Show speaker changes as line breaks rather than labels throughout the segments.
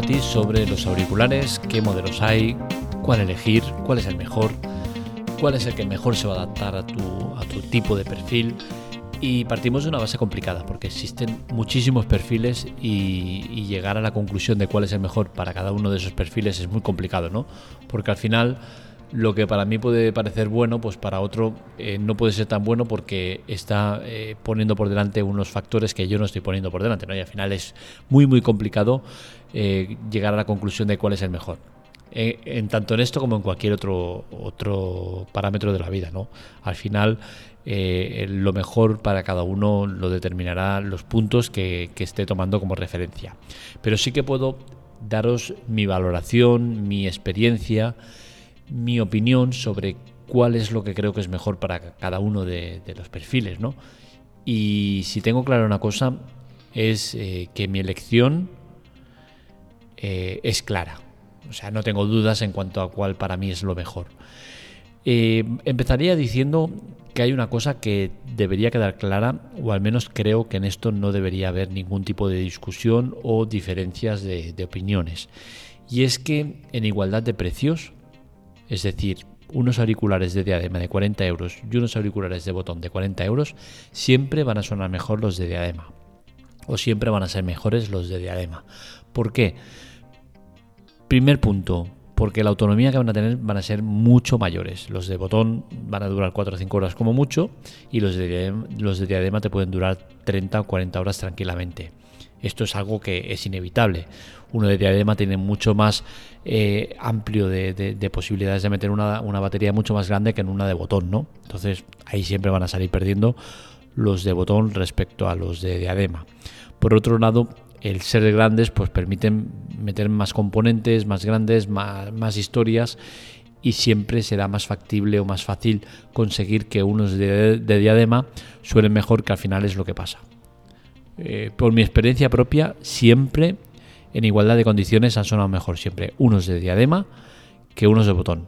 debatir sobre los auriculares, qué modelos hay, cuál elegir, cuál es el mejor, cuál es el que mejor se va a adaptar a tu, a tu tipo de perfil. Y partimos de una base complicada, porque existen muchísimos perfiles y, y, llegar a la conclusión de cuál es el mejor para cada uno de esos perfiles es muy complicado, ¿no? Porque al final lo que para mí puede parecer bueno, pues para otro eh, no puede ser tan bueno porque está eh, poniendo por delante unos factores que yo no estoy poniendo por delante, ¿no? Y al final es muy, muy complicado eh, llegar a la conclusión de cuál es el mejor. en tanto en esto como en cualquier otro, otro parámetro de la vida, ¿no? Al final lo mejor para cada uno lo determinará los puntos que, que esté tomando como referencia. Pero sí que puedo daros mi valoración, mi experiencia, mi opinión sobre cuál es lo que creo que es mejor para cada uno de, los perfiles, ¿no? Y si tengo claro una cosa, es eh, que mi elección eh, es clara. O sea, no tengo dudas en cuanto a cuál para mí es lo mejor. Eh, empezaría diciendo que hay una cosa que debería quedar clara, o al menos creo que en esto no debería haber ningún tipo de discusión o diferencias de opiniones. Y es que en igualdad de precios, es decir, unos auriculares de diadema de 40 euros y unos auriculares de botón de 40 euros, siempre van a sonar mejor los de diadema. O siempre van a ser mejores los de diadema. ¿Por qué? Primer punto, porque la autonomía que van a tener van a ser mucho mayores. Los de botón van a durar 4 o 5 horas como mucho y los de, diadema, los de diadema te pueden durar 30 o 40 horas tranquilamente. Esto es algo que es inevitable. Uno de diadema tiene mucho más eh, amplio de, posibilidades de meter una, batería mucho más grande que en una de botón, ¿no? Entonces ahí siempre van a salir perdiendo los de botón respecto a los de diadema. Por otro lado, el ser grandes pues permiten meter más componentes, más grandes, más, historias y siempre será más factible o más fácil conseguir que unos de, de diadema suenen mejor que al final es lo que pasa. Eh, por mi experiencia propia, siempre en igualdad de condiciones han sonado mejor siempre unos de diadema que unos de botón.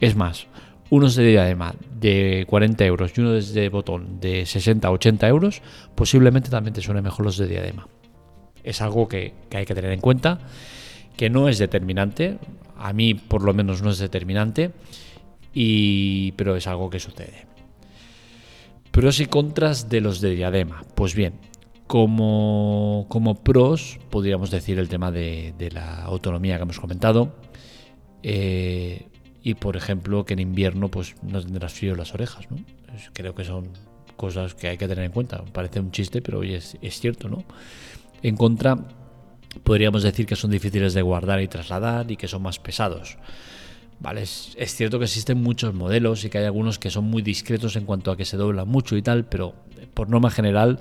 Es más, unos de diadema de 40 euros y unos de botón de 60 80 euros, posiblemente también te suenen mejor los de diadema. Es algo que, hay que tener en cuenta, que no es determinante, a mí por lo menos no es determinante, pero es algo que sucede. Pros y contras de los de diadema. Pues bien, como, pros, podríamos decir el tema de, la autonomía que hemos comentado. Eh, y por ejemplo, que en invierno pues no tendrás frío en las orejas. ¿no? Creo que son cosas que hay que tener en cuenta. Parece un chiste, pero hoy es, cierto. ¿no? En contra, podríamos decir que son difíciles de guardar y trasladar y que son más pesados. Vale, es, cierto que existen muchos modelos y que hay algunos que son muy discretos en cuanto a que se doblan mucho y tal, pero por norma general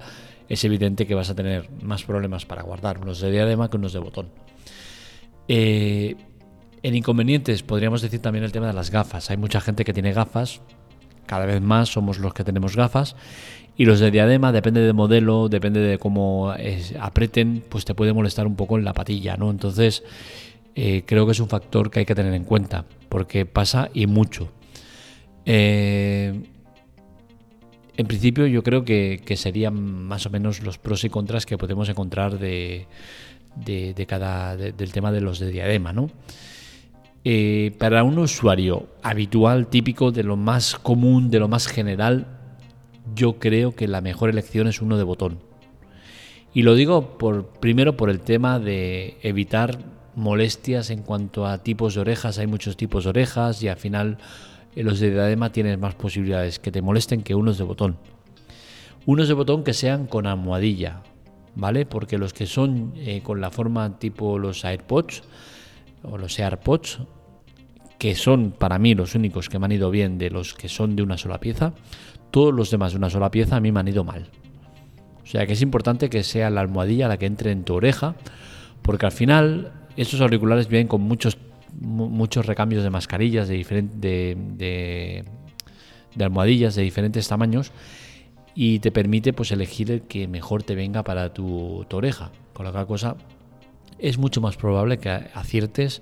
es evidente que vas a tener más problemas para guardar unos de diadema que unos de botón. Eh, en inconvenientes podríamos decir también el tema de las gafas. Hay mucha gente que tiene gafas, cada vez más somos los que tenemos gafas, y los de diadema, depende del modelo, depende de cómo aprieten, pues te puede molestar un poco en la patilla, ¿no? Entonces, eh, creo que es un factor que hay que tener en cuenta, porque pasa y mucho. Eh, en principio yo creo que, serían más o menos los pros y contras que podemos encontrar de, cada del tema de los de diadema, ¿no? Eh, para un usuario habitual, típico, de lo más común, de lo más general, yo creo que la mejor elección es uno de botón. Y lo digo por, primero por el tema de evitar molestias en cuanto a tipos de orejas. Hay muchos tipos de orejas y al final los de diadema tienen más posibilidades que te molesten que unos de botón. Unos de botón que sean con almohadilla, ¿vale? Porque los que son eh, con la forma tipo los AirPods o los AirPods, que son para mí los únicos que me han ido bien de los que son de una sola pieza, todos los demás de una sola pieza a mí me han ido mal. O sea que es importante que sea la almohadilla la que entre en tu oreja, porque al final estos auriculares vienen con muchos muchos recambios de mascarillas de, de, de, almohadillas de diferentes tamaños y te permite pues elegir el que mejor te venga para tu, oreja. Con la cual cosa es mucho más probable que aciertes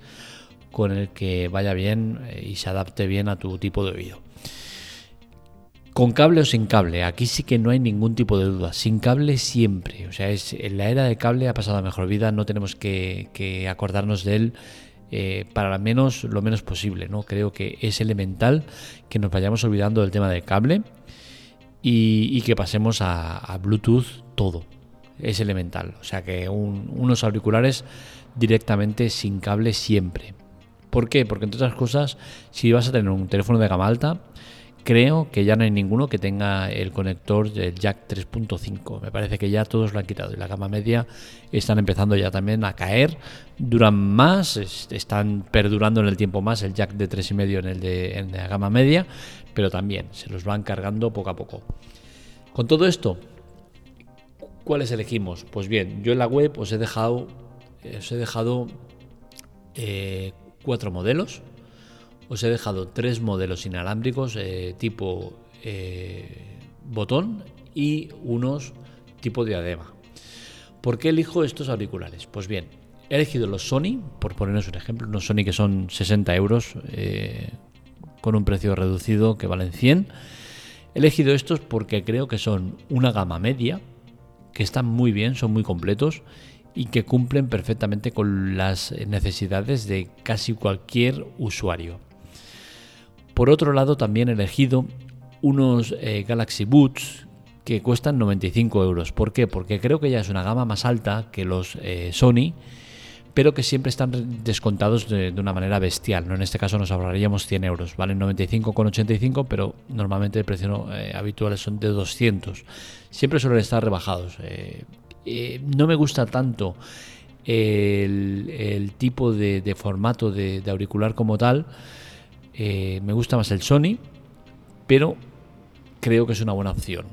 con el que vaya bien eh, y se adapte bien a tu tipo de oído. Con cable o sin cable, aquí sí que no hay ningún tipo de duda. Sin cable siempre. O sea, es, en la era de cable ha pasado a mejor vida, no tenemos que, acordarnos de él eh, para menos lo menos posible. ¿no? Creo que es elemental que nos vayamos olvidando del tema del cable y, que pasemos a, Bluetooth todo. Es elemental. O sea que unos auriculares directamente sin cable siempre. ¿Por qué? Porque entre otras cosas, si vas a tener un teléfono de gama alta, creo que ya no hay ninguno que tenga el conector del jack 3.5. Me parece que ya todos lo han quitado y la gama media están empezando ya también a caer. Duran más, están perdurando en el tiempo más el jack de 3.5 en el de la gama media, pero también se los van cargando poco a poco. Con todo esto, ¿cuáles elegimos? Pues bien, yo en la web os he dejado, os he dejado eh, cuatro modelos. Os he dejado tres modelos inalámbricos eh, tipo eh, botón y unos tipo diadema. ¿Por qué elijo estos auriculares? Pues bien, he elegido los Sony, por ponernos un ejemplo, unos Sony que son 60 euros eh, con un precio reducido que valen 100. He elegido estos porque creo que son una gama media, que están muy bien, son muy completos y que cumplen perfectamente con las necesidades de casi cualquier usuario. Por otro lado, también he elegido unos eh, Galaxy Boots que cuestan 95 euros. ¿Por qué? Porque creo que ya es una gama más alta que los eh, Sony, pero que siempre están descontados de, una manera bestial. ¿no? En este caso nos ahorraríamos 100 euros. Valen 95,85, pero normalmente el precio eh, habitual son de 200. Siempre suelen estar rebajados. Eh, no me gusta tanto el, tipo de, formato de, auricular como tal. Eh, me gusta más el Sony, pero creo que es una buena opción.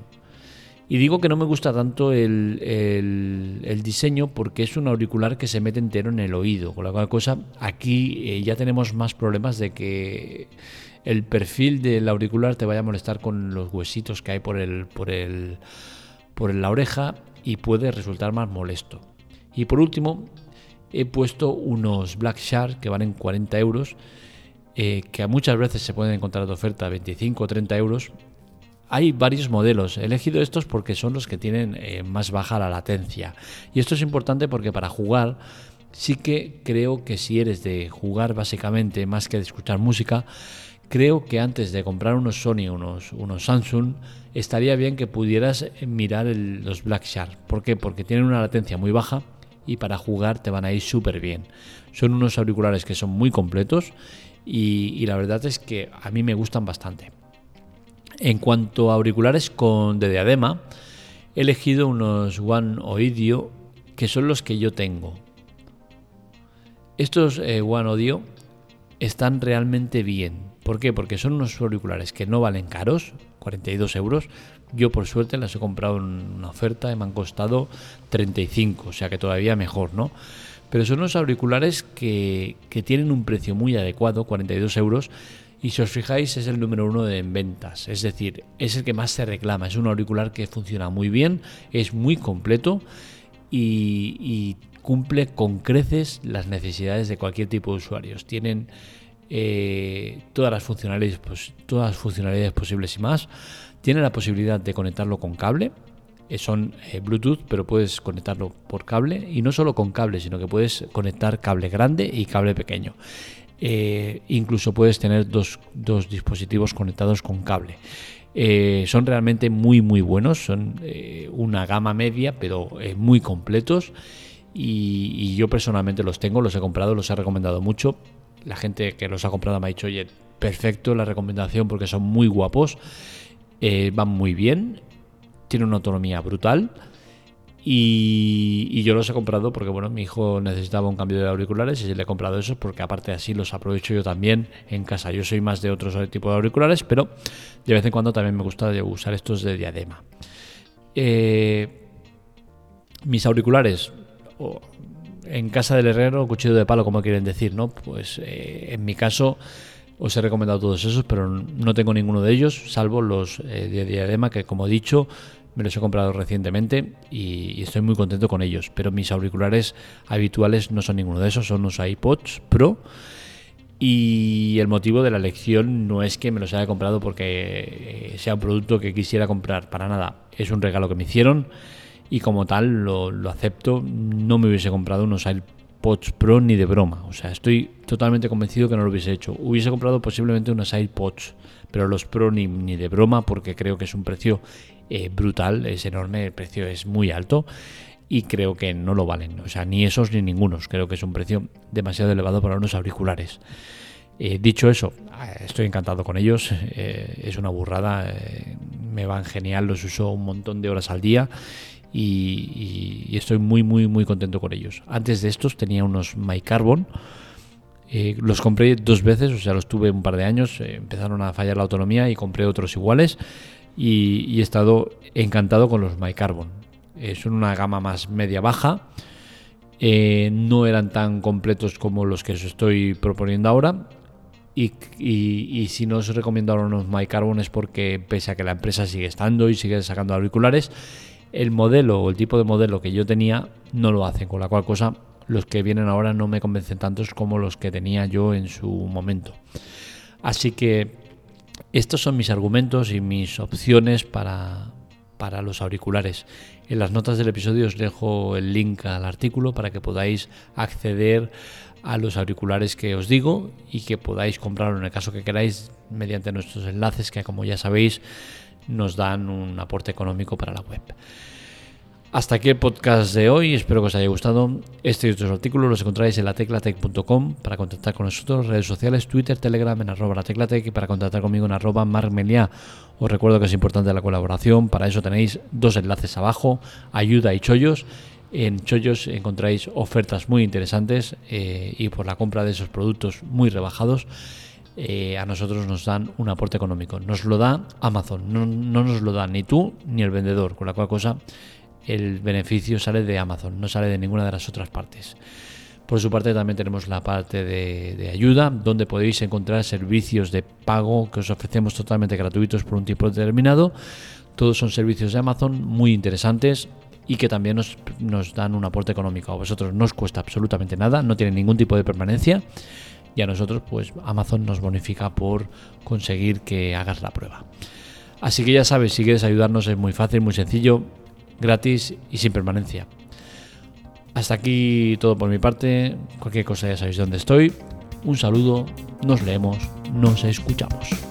Y digo que no me gusta tanto el, diseño porque es un auricular que se mete entero en el oído. Con la cual cosa, aquí eh, ya tenemos más problemas de que el perfil del auricular te vaya a molestar con los huesitos que hay por el, por el, por la oreja y puede resultar más molesto. Y por último, he puesto unos Black Shark que valen 40 euros, eh, que muchas veces se pueden encontrar de oferta a 25 o 30 euros. Hay varios modelos, he elegido estos porque son los que tienen eh, más baja la latencia. Y esto es importante porque para jugar sí que creo que si eres de jugar básicamente más que de escuchar música, creo que antes de comprar unos Sony, unos, unos Samsung, estaría bien que pudieras mirar los Black Shark. ¿Por qué? Porque tienen una latencia muy baja y para jugar te van a ir súper bien. Son unos auriculares que son muy completos y, la verdad es que a mí me gustan bastante. En cuanto a auriculares con de diadema, he elegido unos One Audio que son los que yo tengo. Estos eh, One Audio están realmente bien. ¿Por qué? Porque son unos auriculares que no valen caros, 42 euros. Yo por suerte las he comprado en una oferta y me han costado 35, o sea que todavía mejor, ¿no? Pero son unos auriculares que, tienen un precio muy adecuado, 42 euros, y si os fijáis es el número uno en ventas, es decir, es el que más se reclama, es un auricular que funciona muy bien, es muy completo y, y cumple con creces las necesidades de cualquier tipo de usuarios. Tienen eh, todas, las funcionalidades, pues, todas las funcionalidades posibles y más. Tiene la posibilidad de conectarlo con cable. Eh, son eh, Bluetooth, pero puedes conectarlo por cable. Y no solo con cable, sino que puedes conectar cable grande y cable pequeño. incluso puedes tener dos, dispositivos conectados con cable. son realmente muy muy buenos, son una gama media pero muy completos y, y, yo personalmente los tengo, los he comprado, los he recomendado mucho la gente que los ha comprado me ha dicho, oye, perfecto la recomendación porque son muy guapos, eh, van muy bien, tienen una autonomía brutal. Y, yo los he comprado porque bueno, mi hijo necesitaba un cambio de auriculares y le he comprado esos porque aparte así los aprovecho yo también en casa. Yo soy más de otros tipos de auriculares, pero de vez en cuando también me gusta usar estos de diadema. Eh, mis auriculares, en casa del herrero, cuchillo de palo, como quieren decir, ¿no? Pues eh, en mi caso os he recomendado todos esos, pero no tengo ninguno de ellos, salvo los eh, de diadema, que como he dicho, me los he comprado recientemente y, estoy muy contento con ellos. Pero mis auriculares habituales no son ninguno de esos, son unos iPods Pro. Y el motivo de la elección no es que me los haya comprado porque eh, sea un producto que quisiera comprar, para nada. Es un regalo que me hicieron y como tal lo, acepto. No me hubiese comprado unos AirPods Pro ni de broma. O sea, estoy totalmente convencido que no lo hubiese hecho. Hubiese comprado posiblemente unos AirPods, pero los Pro ni, ni de broma porque creo que es un precio eh, brutal, es enorme, el precio es muy alto y creo que no lo valen. O sea, ni esos ni ningunos. Creo que es un precio demasiado elevado para unos auriculares. Eh, dicho eso, ah, estoy encantado con ellos. Eh, es una burrada. Eh, me van genial. Los uso un montón de horas al día. Y, estoy muy, muy, muy contento con ellos. Antes de estos tenía unos MyCarbon. los compré dos veces, o sea, los tuve un par de años. empezaron a fallar la autonomía y compré otros iguales. Y, he estado encantado con los MyCarbon eh, son una gama más media-baja. Eh, no eran tan completos como los que os estoy proponiendo ahora. Y, si no os recomiendo ahora unos MyCarbon es porque pese a que la empresa sigue estando y sigue sacando auriculares, el modelo o el tipo de modelo que yo tenía no lo hacen, con la cual cosa los que vienen ahora no me convencen tantos como los que tenía yo en su momento. Así que estos son mis argumentos y mis opciones para, para los auriculares. En las notas del episodio os dejo el link al artículo para que podáis acceder a los auriculares que os digo y que podáis comprarlo en el caso que queráis mediante nuestros enlaces que como ya sabéis nos dan un aporte económico para la web. Hasta aquí el podcast de hoy, espero que os haya gustado. Este y otros artículos los encontráis en lateclatec.com para contactar con nosotros, redes sociales, Twitter, Telegram en arroba lateclatec y para contactar conmigo en arroba marmelia. Os recuerdo que es importante la colaboración, para eso tenéis dos enlaces abajo, ayuda y chollos. En Chollos encontráis ofertas muy interesantes eh, y por la compra de esos productos muy rebajados eh, a nosotros nos dan un aporte económico. Nos lo da Amazon, no, no, nos lo da ni tú ni el vendedor, con la cual cosa el beneficio sale de Amazon, no sale de ninguna de las otras partes. Por su parte también tenemos la parte de, ayuda, donde podéis encontrar servicios de pago que os ofrecemos totalmente gratuitos por un tiempo determinado. Todos son servicios de Amazon muy interesantes y que también nos, nos dan un aporte económico. A vosotros no os cuesta absolutamente nada, no tiene ningún tipo de permanencia y a nosotros pues Amazon nos bonifica por conseguir que hagas la prueba. Así que ya sabes, si quieres ayudarnos es muy fácil, muy sencillo gratis y sin permanencia. Hasta aquí todo por mi parte. Cualquier cosa ya sabéis dónde estoy. Un saludo, nos leemos, nos escuchamos.